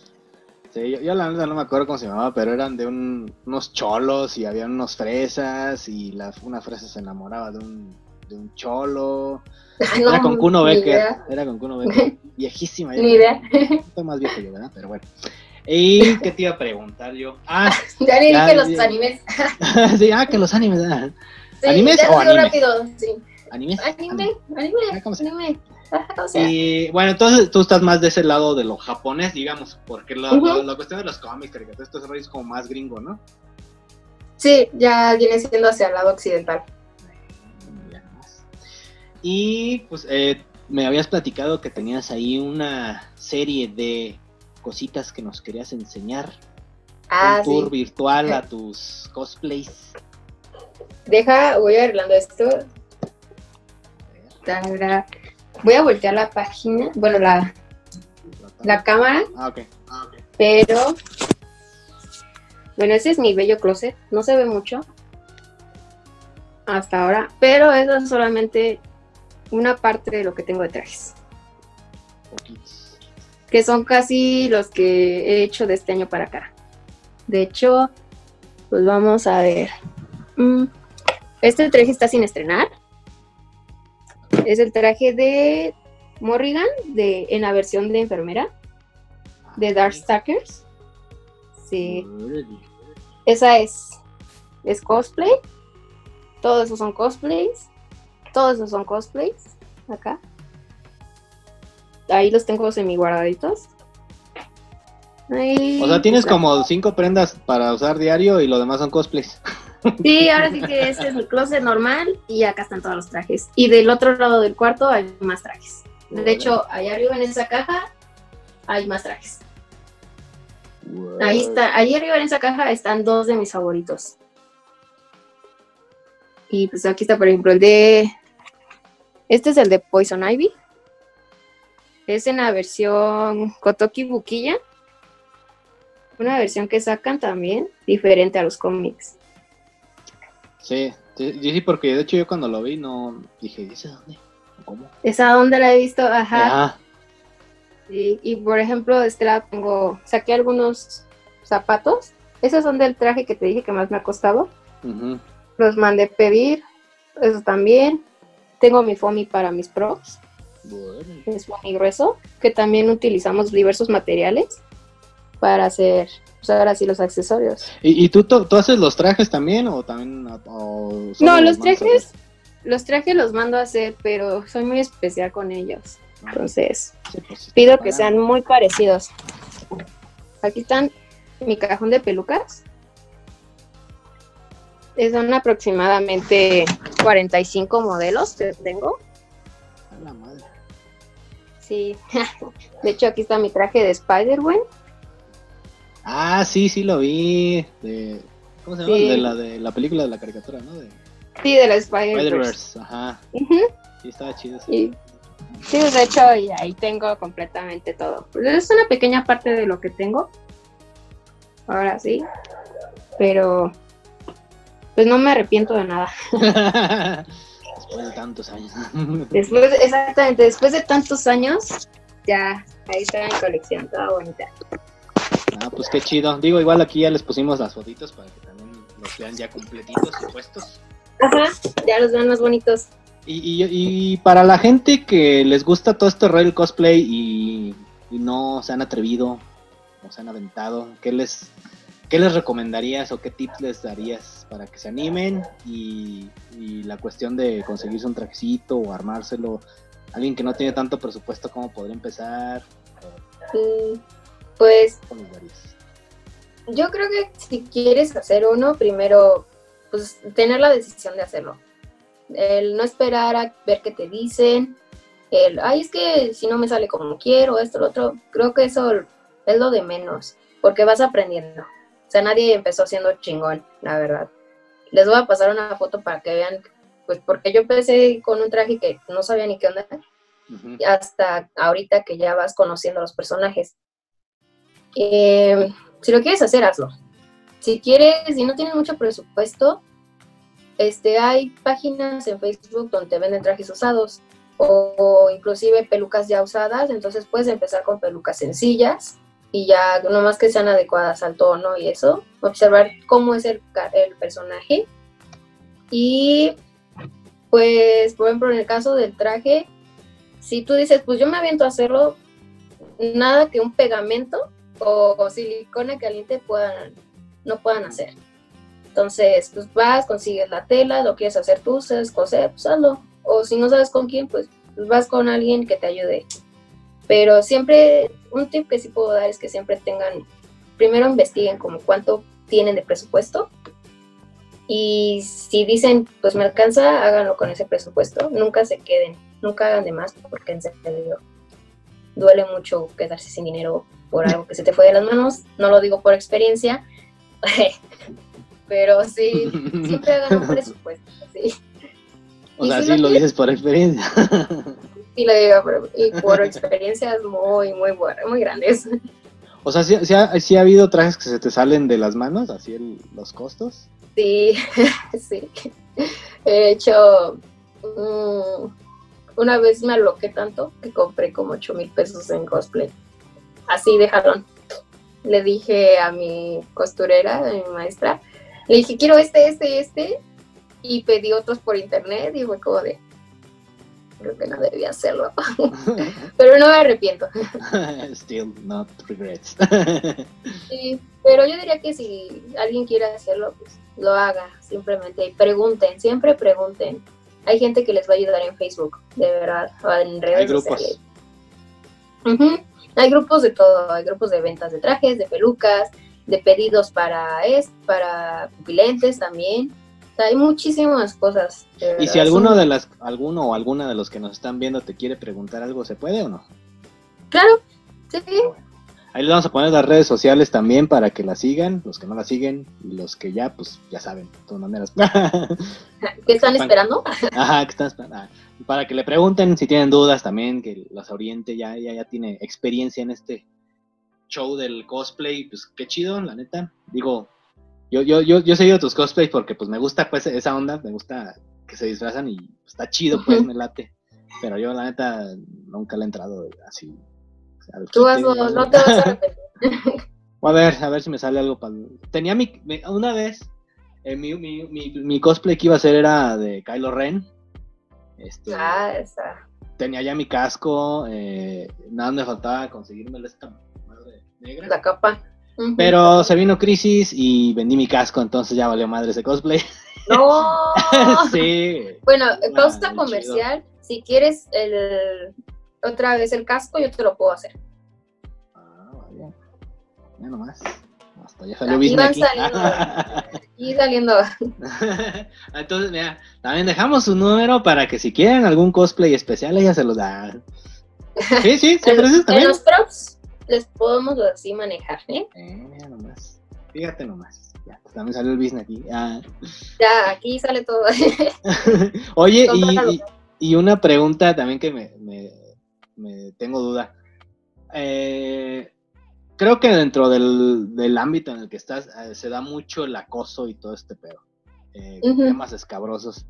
Sí, yo, yo la neta no me acuerdo cómo se llamaba, pero eran de un- unos cholos y había unos fresas y la, una fresa se enamoraba de un, de un cholo. Era con Kuno Becker. idea. Era con Kuno Becker. Viejísima. ya. Ni idea. Estoy más viejo yo, ¿verdad? Pero bueno. ¿Y qué te iba a preguntar yo? Ah, Ya dije los animes. sí, ah, que los animes. ah. Sí, ¿Animes ya o lo digo anime? rápido. Sí. ¿Animes? Anime, anime, Ah. Ajá, o sea, Y bueno, entonces tú estás más de ese lado de lo japonés, digamos, porque la, la- la cuestión de los cómics, caricaturas, rollo es como más gringo, ¿no? sí, ya viene siendo hacia el lado occidental. Y pues eh, me habías platicado que tenías ahí una serie de cositas que nos querías enseñar. Ah, un tour sí. virtual a tus cosplays. Deja, voy arreglando esto. Voy a voltear la página, bueno, la, la cámara, Ah. Ah, ok. pero bueno, ese es mi bello closet. No se ve mucho hasta ahora, pero eso es solamente una parte de lo que tengo de trajes, que son casi los que he hecho de este año para acá. De hecho, pues vamos a ver. Mm, Este traje está sin estrenar. Es el traje de Morrigan de, en la versión de enfermera de Darkstalkers. Sí, esa es, es cosplay. Todos esos son cosplays. todos esos son cosplays, acá. Ahí los tengo semi guardaditos. Ahí, O sea, tienes como cinco prendas para usar diario y lo demás son cosplays. Sí, ahora sí que ese es mi closet normal y acá están todos los trajes. Y del otro lado del cuarto hay más trajes. De hecho, allá arriba en esa caja hay más trajes. Ahí está, ahí arriba en esa caja están dos de mis favoritos. Y pues aquí está, por ejemplo, el de. Este es el de Poison Ivy. Es en la versión Kotoki Bukiya. Una versión que sacan también, diferente a los cómics. Sí, sí, sí, porque de hecho yo cuando lo vi no dije, ¿dice dónde? ¿Cómo? Esa donde la he visto, ajá. Ajá. Y, y, por ejemplo, de este lado tengo, saqué algunos zapatos. Esos son del traje que te dije que más me ha costado. ujú. Los mandé pedir. Eso también. Tengo mi foamy para mis props. Bueno. Es foamy grueso. Que también utilizamos diversos materiales para hacer, pues ahora sí, los accesorios. ¿Y, y tú, tú, haces los trajes también o también? o No, los trajes, los trajes los mando a hacer, pero soy muy especial con ellos. hacer? Entonces, Sí, pues, pido que sean muy parecidos. Aquí están mi cajón de pelucas. Son aproximadamente 45 modelos que tengo. A la madre. Sí. De hecho, aquí está mi traje de Spider-Man. Ah, sí, sí lo vi. De, ¿Cómo se llama? Sí. De la de la película de la caricatura, ¿no? De Sí, de la Spider-Verse. Ajá. Ujú. Sí, estaba chido. Sí. Sí, de hecho, y ahí tengo completamente todo. Pues es una pequeña parte de lo que tengo. Ahora sí. Pero, pues no me arrepiento de nada. Después de tantos años. Después, exactamente, después de tantos años, ya ahí está mi colección, toda bonita. Ah, pues qué chido. Digo, igual aquí ya les pusimos las fotitos para que también los vean ya completitos y puestos. Ajá, ya los ven más bonitos. Y, y, y para la gente que les gusta todo este rollo cosplay y, y no se han atrevido o se han aventado, ¿qué les, ¿qué les recomendarías o qué tips les darías para que se animen? Y, y la cuestión de conseguirse un trajecito o armárselo, alguien que no tiene tanto presupuesto, ¿cómo podría empezar? Mm, Pues yo creo que si quieres hacer uno, primero, pues tener la decisión de hacerlo. El no esperar a ver qué te dicen. El, ay, es que si no me sale como quiero, esto, lo otro. Creo que eso es lo de menos, porque vas aprendiendo. O sea, nadie empezó siendo chingón, la verdad. Les voy a pasar una foto para que vean, pues porque yo empecé con un traje que no sabía ni qué onda, hasta ahorita que ya vas conociendo los personajes. Eh, si lo quieres hacer, hazlo. Si quieres, si no tienes mucho presupuesto, este, hay páginas en Facebook donde venden trajes usados o, o inclusive pelucas ya usadas, entonces puedes empezar con pelucas sencillas y ya nomás que sean adecuadas al tono y eso, observar cómo es el personaje. Y pues por ejemplo en el caso del traje, si tú dices pues yo me aviento a hacerlo, nada que un pegamento o, silicona caliente puedan, no puedan hacer. Entonces, pues vas, consigues la tela, lo quieres hacer tú, sabes coser, pues hazlo. O si no sabes con quién, pues, pues vas con alguien que te ayude. Pero siempre, un tip que sí puedo dar es que siempre tengan, primero investiguen como cuánto tienen de presupuesto. Y si dicen, pues me alcanza, háganlo con ese presupuesto. Nunca se queden, nunca hagan de más, porque en serio duele mucho quedarse sin dinero por algo que se te fue de las manos. No lo digo por experiencia, pero sí, siempre hagan un presupuesto. Sí, O Y sea, si sí lo dices por experiencia. sí lo digo, pero- y por experiencias muy, muy buenas, muy grandes. o sea, ¿sí, sí ha, sí ha habido trajes que se te salen de las manos, así el- los costos. Sí, sí. He hecho. mm, una vez me aloqué tanto que compré como 8 mil pesos en cosplay. Así de jalón. Le dije a mi costurera, a mi maestra, le dije, quiero este, este este. Y pedí otros por internet y fue como de. Creo que no debía hacerlo. Pero no me arrepiento. Still not regrets. Sí, pero yo diría que si alguien quiere hacerlo, pues lo haga, simplemente. Y pregunten, siempre pregunten. Hay gente que les va a ayudar en Facebook, de verdad, o en redes Hay grupos. sociales. Ujú. Hay grupos de todo, hay grupos de ventas de trajes, de pelucas, de pedidos para es, para pupilentes también. O sea, hay muchísimas cosas. de Y si alguno de las, alguno o alguna de los que nos están viendo te quiere preguntar algo, ¿se puede o no? Claro, sí, Ahí les vamos a poner las redes sociales también para que la sigan, los que no la siguen y los que ya, pues ya saben, de todas maneras. ¿qué están esperando? Ajá, que están esperando. Ah, Para que le pregunten si tienen dudas también, que los oriente, ya, ya, ya tiene experiencia en este show del cosplay, pues qué chido, la neta. Digo, yo, yo, yo, yo he seguido tus cosplays porque pues me gusta pues esa onda, me gusta que se disfrazan y pues, está chido, pues me late. Pero yo la neta nunca le he entrado así. Al Tú hazlo, ¿no? no te vas a arrepentir. A ver, a ver si me sale algo para. Tenía mi. Una vez, eh, mi, mi, mi, mi cosplay que iba a hacer era de Kylo Ren. Este, Ah, esa. tenía ya mi casco. Eh, nada me faltaba conseguirme esta madre negra. La capa. Pero se vino crisis y vendí mi casco, entonces ya valió madre ese cosplay. No. sí. Bueno, pausa comercial. Si quieres el otra vez el casco, yo te lo puedo hacer. Ah, vaya. Ya nomás. Hasta ya salió van aquí. saliendo. Y saliendo. Entonces, mira, también dejamos su número para que si quieren algún cosplay especial, ella se los da. Sí, sí, se En, ofrece en también. los props les podemos así manejar, ¿eh? Eh, mira nomás. Fíjate nomás. Ya, pues, también salió el business aquí. Ah. Ya, aquí sale todo. Oye, y, y- y una pregunta también que me, me- me tengo duda. Eh, creo que dentro del, del ámbito en el que estás eh, se da mucho el acoso y todo este pedo. Eh. Temas escabrosos.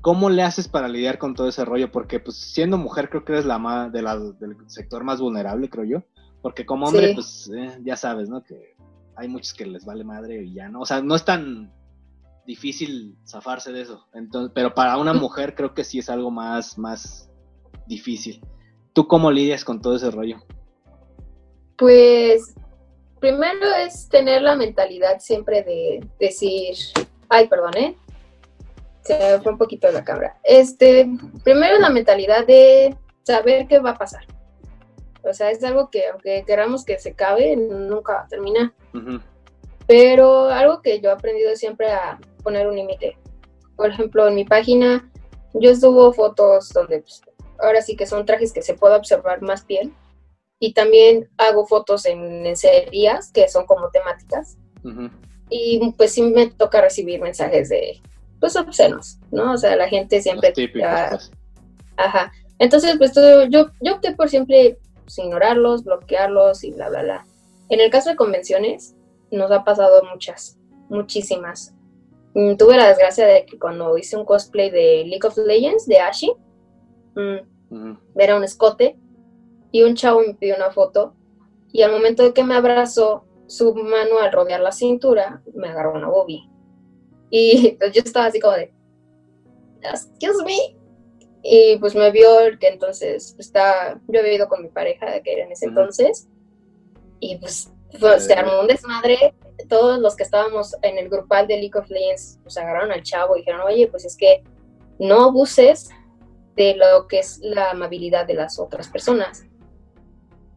¿Cómo le haces para lidiar con todo ese rollo? Porque pues siendo mujer creo que eres la más de la, del sector más vulnerable, creo yo. Porque como hombre, Sí. pues eh, ya sabes, ¿no? Que hay muchos que les vale madre y ya no. O sea, no es tan difícil zafarse de eso. Entonces, pero para una mujer creo que sí es algo más, más difícil. ¿Tú cómo lidias con todo ese rollo? Pues primero es tener la mentalidad siempre de decir, ay, perdón, ¿eh? Se me fue un poquito la cámara. Este, primero la mentalidad de saber qué va a pasar. O sea, es algo que aunque queramos que se acabe, nunca va a terminar. Pero algo que yo he aprendido siempre a poner un límite. Por ejemplo, en mi página yo subo fotos donde pues, ahora sí que son trajes que se puede observar más piel. Y también hago fotos en lencerías que son como temáticas. Y pues sí me toca recibir mensajes de, pues obscenos, ¿no? O sea, la gente siempre... Típicos, ah, pues. Ajá. Entonces, pues todo- yo, yo opté por siempre pues, ignorarlos, bloquearlos y bla, bla, bla. En el caso de convenciones, nos ha pasado muchas, muchísimas. Mm, tuve la desgracia de que cuando hice un cosplay de League of Legends, de Ashi, mm, era un escote, y un chavo me pidió una foto, y al momento de que me abrazó, su mano al rodear la cintura, me agarró una boobie. Y pues, yo estaba así como de, excuse me, y pues me vio que entonces está, yo había ido con mi pareja que era en ese entonces y pues fue- se armó un desmadre, todos los que estábamos en el grupal de League of Legends pues agarraron al chavo y dijeron, oye, pues es que no abuses de lo que es la amabilidad de las otras personas.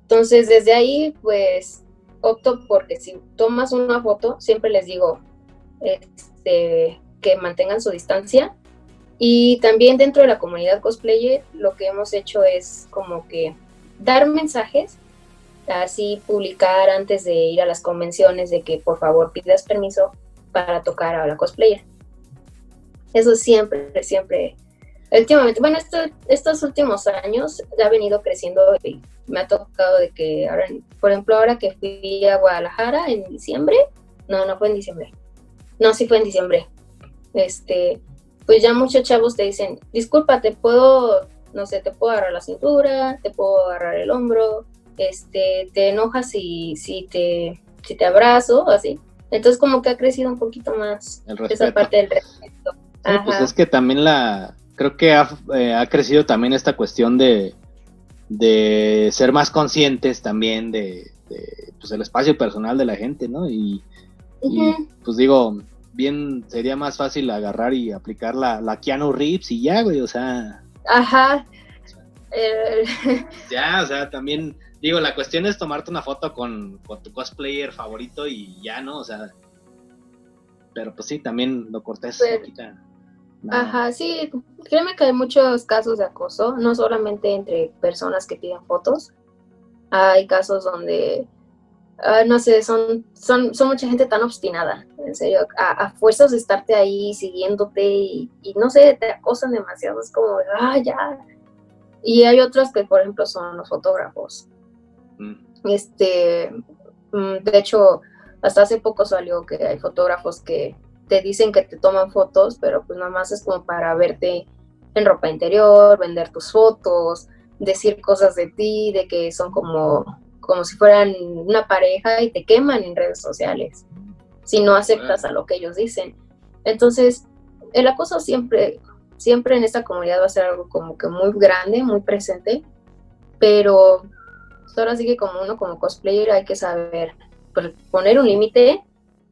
Entonces desde ahí pues opto porque si tomas una foto, siempre les digo este, que mantengan su distancia y también dentro de la comunidad cosplayer lo que hemos hecho es como que dar mensajes, así publicar antes de ir a las convenciones de que por favor pidas permiso para tocar a la cosplayer. Eso siempre, siempre, últimamente, bueno, esto- estos últimos años ha venido creciendo y me ha tocado de que ahora, por ejemplo, ahora que fui a Guadalajara en diciembre, no, no fue en diciembre, no, sí fue en diciembre, este, pues ya muchos chavos te dicen, disculpa, te puedo, no sé, te puedo agarrar la cintura, te puedo agarrar el hombro, este, te enojas si, si te, si te abrazo, así. Entonces como que ha crecido un poquito más esa parte del respeto. Sí, pues es que también la. Creo que ha, eh, ha crecido también esta cuestión de, de ser más conscientes también de, de, pues, el espacio personal de la gente, ¿no? Y, pues digo, bien sería más fácil agarrar y aplicar la, la Keanu Reeves y ya, güey, o sea. Ajá. Eh, Ya, o sea, también, digo, la cuestión es tomarte una foto con, con tu cosplayer favorito y ya, ¿no? O sea. Pero pues sí, también lo cortés Pero- no quita nada. Ajá, sí, créeme que hay muchos casos de acoso, no solamente entre personas que piden fotos, hay casos donde, ah, no sé, son, son, son mucha gente tan obstinada, en serio, a, a fuerzas de estarte ahí siguiéndote y, y no sé, te acosan demasiado, es como, ah, ya. Y hay otros que, por ejemplo, son los fotógrafos. Mm. Este, mm, de hecho, hasta hace poco salió que hay fotógrafos que te dicen que te toman fotos, pero pues nada más es como para verte en ropa interior, vender tus fotos, decir cosas de ti, de que son como, como si fueran una pareja y te queman en redes sociales si no aceptas a lo que ellos dicen. Entonces, el acoso siempre, siempre en esta comunidad va a ser algo como que muy grande, muy presente, pero ahora sí que como uno como cosplayer hay que saber pues, poner un límite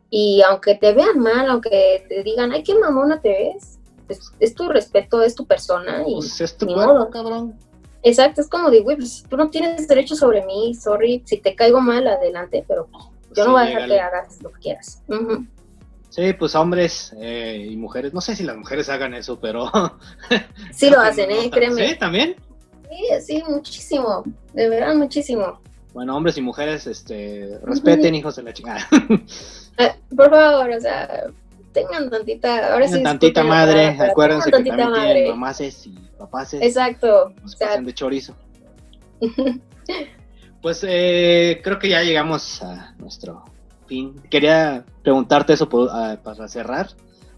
y aunque te vean mal, aunque te digan, ay, qué mamona te ves, es, es tu respeto, es tu persona y Pues es tu ni cuerpo, modo. cabrón. exacto, es como de, güey, pues tú no tienes derecho sobre mí, sorry, si te caigo mal, adelante, pero pues, yo Sí, no voy a dejar que hagas lo que quieras. Sí, pues hombres eh, y mujeres, no sé si las mujeres hagan eso, pero... Sí lo hacen, ¿eh? Créeme. Sí, también. Sí, sí, muchísimo, de verdad, muchísimo. Bueno, hombres y mujeres, este, respeten, hijos de la chingada. Eh, por favor, o sea, tengan tantita, ahora sí. Tengan tantita disculpen la madre, palabra, acuérdense que también tantita tienen mamases y papaces. Exacto, No o se sea, pasen de chorizo. Pues eh, creo que ya llegamos a nuestro fin. Quería preguntarte eso por- ah, para cerrar,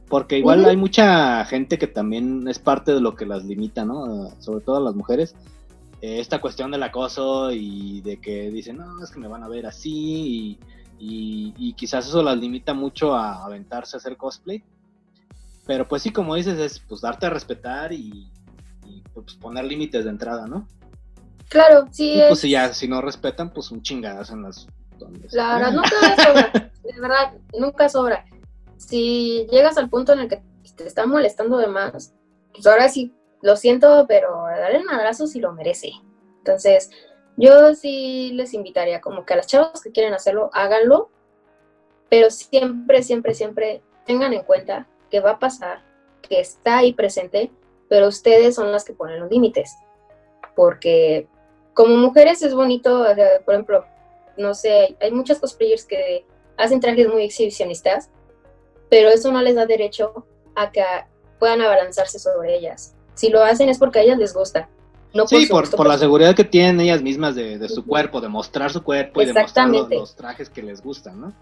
porque igual hay mucha gente que también es parte de lo que las limita, ¿no? Ah, Sobre todo las mujeres. Eh, esta cuestión del acoso y de que dicen, no, es que me van a ver así y, y- y quizás eso las limita mucho a aventarse a hacer cosplay. Pero pues sí, como dices, es pues darte a respetar y, y, pues poner límites de entrada, ¿no? claro, sí Y es. pues si ya, si no respetan, pues un chingadazo en las... La verdad, nunca sobra, de verdad, nunca sobra. Si llegas al punto en el que te están molestando de más, pues ahora sí, lo siento, pero darle un abrazo si lo merece. Entonces, yo sí les invitaría como que a las chavas que quieren hacerlo, háganlo, pero siempre, siempre, siempre tengan en cuenta que va a pasar, que está ahí presente, pero ustedes son las que ponen los límites. Porque como mujeres es bonito, por ejemplo, no sé, hay muchas cosplayers que hacen trajes muy exhibicionistas, pero eso no les da derecho a que puedan abalanzarse sobre ellas. Si lo hacen es porque a ellas les gusta. No Sí, por, gusto por la seguridad que tienen ellas mismas de, de su cuerpo, de mostrar su cuerpo y de mostrar los trajes que les gustan, ¿no?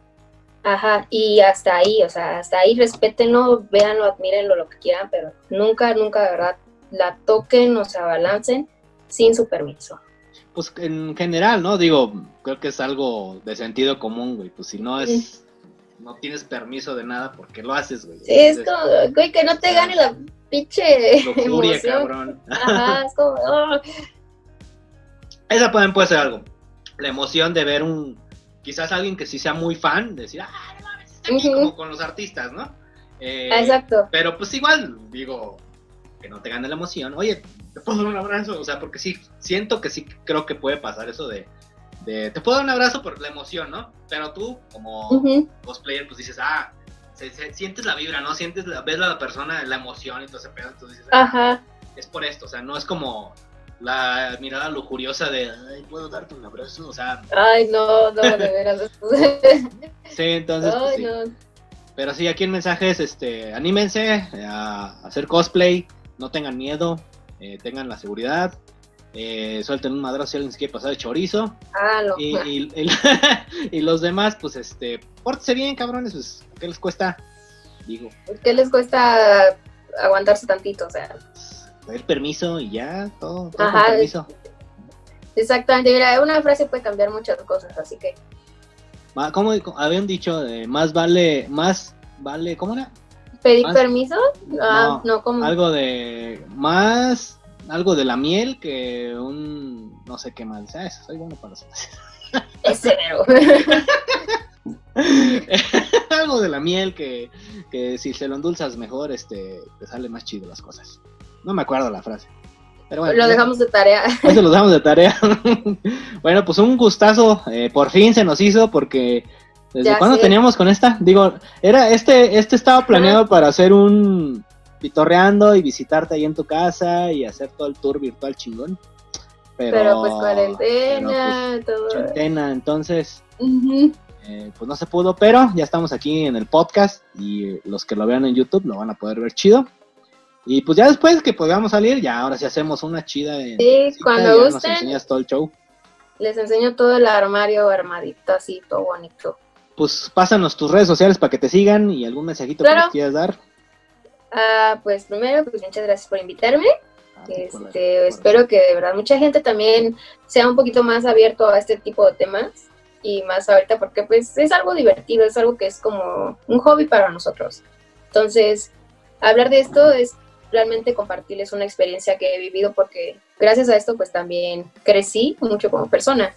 Ajá, y hasta ahí, o sea, hasta ahí respétenlo, véanlo, admírenlo, lo que quieran, pero nunca, nunca, de verdad, la toquen o se abalancen sin su permiso. Pues en general, ¿no? Digo, creo que es algo de sentido común, güey. Pues si no es... No tienes permiso de nada, ¿por qué lo haces, güey? Sí, es Es como, güey, que no te gane la pinche lujuria, emoción. cabrón. Ajá, es como, oh, Esa pueden, puede ser algo. La emoción de ver un. Quizás alguien que sí sea muy fan, decir, ah, no mames, está aquí", como con los artistas, ¿no? Eh, exacto. Pero pues igual, digo, que no te gane la emoción. Oye, ¿te puedo dar un abrazo? O sea, porque sí, siento que sí creo que puede pasar eso de. de te puedo dar un abrazo por la emoción, ¿no? Pero tú, como Ujú. cosplayer, pues dices, ah, se- se- sientes la vibra, ¿no? Sientes, la, ves a la persona, la emoción y todo ese pedo. Entonces dices, Ajá, es por esto, o sea, no es como la mirada lujuriosa de, ay, puedo darte un abrazo, o sea, ay, no, no, de veras. sí, entonces, pues, ay, sí. no. pero sí, aquí en mensajes, este, anímense a hacer cosplay, no tengan miedo, eh, tengan la seguridad, eh, suelten un madrazo si alguien se quiere pasar de chorizo, Ah, no. y, y- y- y los demás, pues, este, pórtense bien, cabrones, pues, ¿qué les cuesta? Digo, ¿Qué les cuesta aguantarse tantito? O sea, pedir permiso y ya, todo, todo Ajá, con permiso. exactamente. Mira, una frase puede cambiar muchas cosas, así que. ¿Cómo habían dicho? eh, más vale, más vale, ¿cómo era? ¿Pedir Más- permiso? Ah, no, como. Algo de más, algo de la miel que un, no sé qué más. Ah, eso, soy bueno para las frases. Es severo. Algo de la miel que, que si se lo endulzas mejor, este, te sale más chido las cosas. No me acuerdo la frase. Pero bueno, Lo dejamos de tarea. eso lo damos de tarea. bueno, pues un gustazo. eh, por fin se nos hizo porque ¿desde Ya cuándo teníamos con esta? Digo, era este este estaba planeado para hacer un pitorreando y visitarte ahí en tu casa y hacer todo el tour virtual chingón. Pero, Pero, pues pero, cuarentena, todo. pues, cuarentena, entonces eh, pues no se pudo, pero ya estamos aquí en el podcast y los que lo vean en YouTube lo van a poder ver chido. Y pues ya después que podamos salir, ya ahora sí hacemos una chida de Sí, cita cuando ya nos gusten. enseñas todo el show. Les enseño todo el armario armadito así, todo bonito. Pues pásanos tus redes sociales para que te sigan y algún mensajito que nos quieras dar. Ah, pues primero, pues muchas gracias por invitarme. Ah, sí, por la- Este, espero que de verdad mucha gente también sea un poquito más abierto a este tipo de temas y más ahorita porque pues es algo divertido, es algo que es como un hobby para nosotros. Entonces, hablar de esto es realmente compartirles una experiencia que he vivido porque gracias a esto pues también crecí mucho como persona.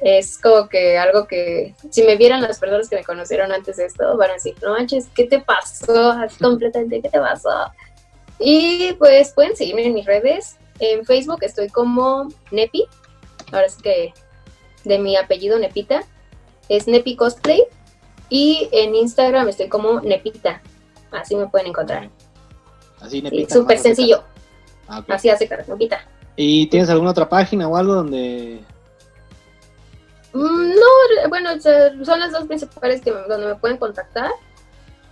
Es como que algo que si me vieran las personas que me conocieron antes de esto van a decir, no manches, ¿qué te pasó? Así completamente, ¿qué te pasó? Y pues pueden seguirme en mis redes. En Facebook estoy como Nepi. Ahora es que de mi apellido Nepita. Es Nepi Cosplay. Y en Instagram estoy como Nepita. Así me pueden encontrar. Así me Sí, Súper sencillo. Ah. Así hace cara, Nepita. ¿Y tienes alguna otra página o algo donde No, bueno, son las dos principales que donde me pueden contactar.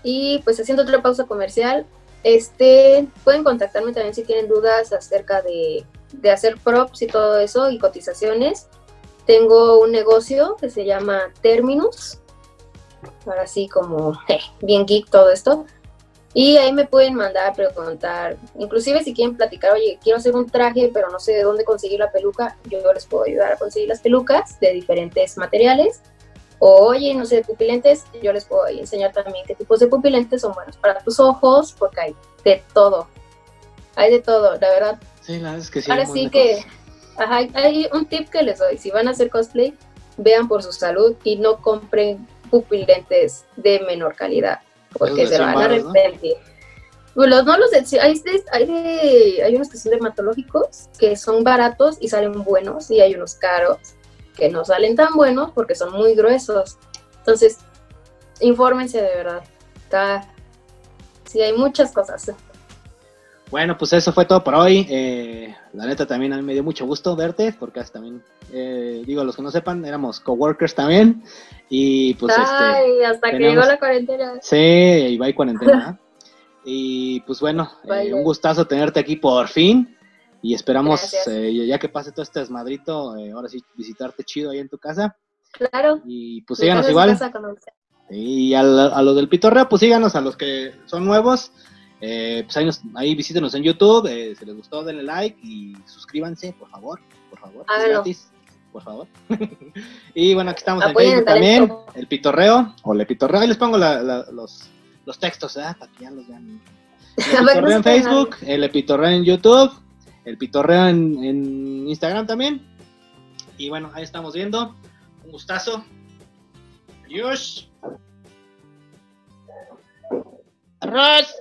Y pues haciendo otra pausa comercial, este, pueden contactarme también si tienen dudas acerca de, de hacer props y todo eso y cotizaciones. Tengo un negocio que se llama Terminus. Ahora sí, como bien geek todo esto. Y ahí me pueden mandar preguntar, inclusive si quieren platicar, oye, quiero hacer un traje, pero no sé de dónde conseguir la peluca, yo les puedo ayudar a conseguir las pelucas de diferentes materiales. O, oye, no sé, de pupilentes, yo les puedo enseñar también qué tipos de pupilentes son buenos para tus ojos, porque hay de todo. Hay de todo, la verdad. Sí, la verdad es que sí. Ahora sí que, ajá, hay un tip que les doy. Si van a hacer cosplay, vean por su salud y no compren pupilentes de menor calidad, porque se 100 van a arrepentir. Pues los, no los hay, de- hay, de- hay unos que son dermatológicos, que son baratos y salen buenos, y hay unos caros que no salen tan buenos porque son muy gruesos. Entonces, infórmense de verdad. Está, sí, hay muchas cosas. Bueno, pues eso fue todo por hoy. Eh, la neta también a mí me dio mucho gusto verte, porque hasta también, eh, digo, los que no sepan, éramos coworkers también. Y pues este, Ay, hasta que llegó la cuarentena. sí, y va y cuarentena. y pues bueno, eh, un gustazo tenerte aquí por fin. Y esperamos, eh, ya que pase todo este desmadrito, eh, ahora sí visitarte chido ahí en tu casa. Claro. Y pues síganos igual. Y a, la- a los del pitorreo, pues síganos, a los que son nuevos, eh, pues ahí, nos- ahí visítenos en YouTube, eh, si les gustó denle like y suscríbanse, por favor, por favor, es gratis, por favor. y bueno, aquí estamos Apoyen en el Facebook también, el pitorreo, o le pitorreo, ahí les pongo la- la- los, los textos, ¿eh? para que ya los vean. El pitorreo en. Facebook, el pitorreo en YouTube, el pitorreo en, en Instagram también. Y bueno, ahí estamos viendo. Un gustazo. Adiós. Arroz.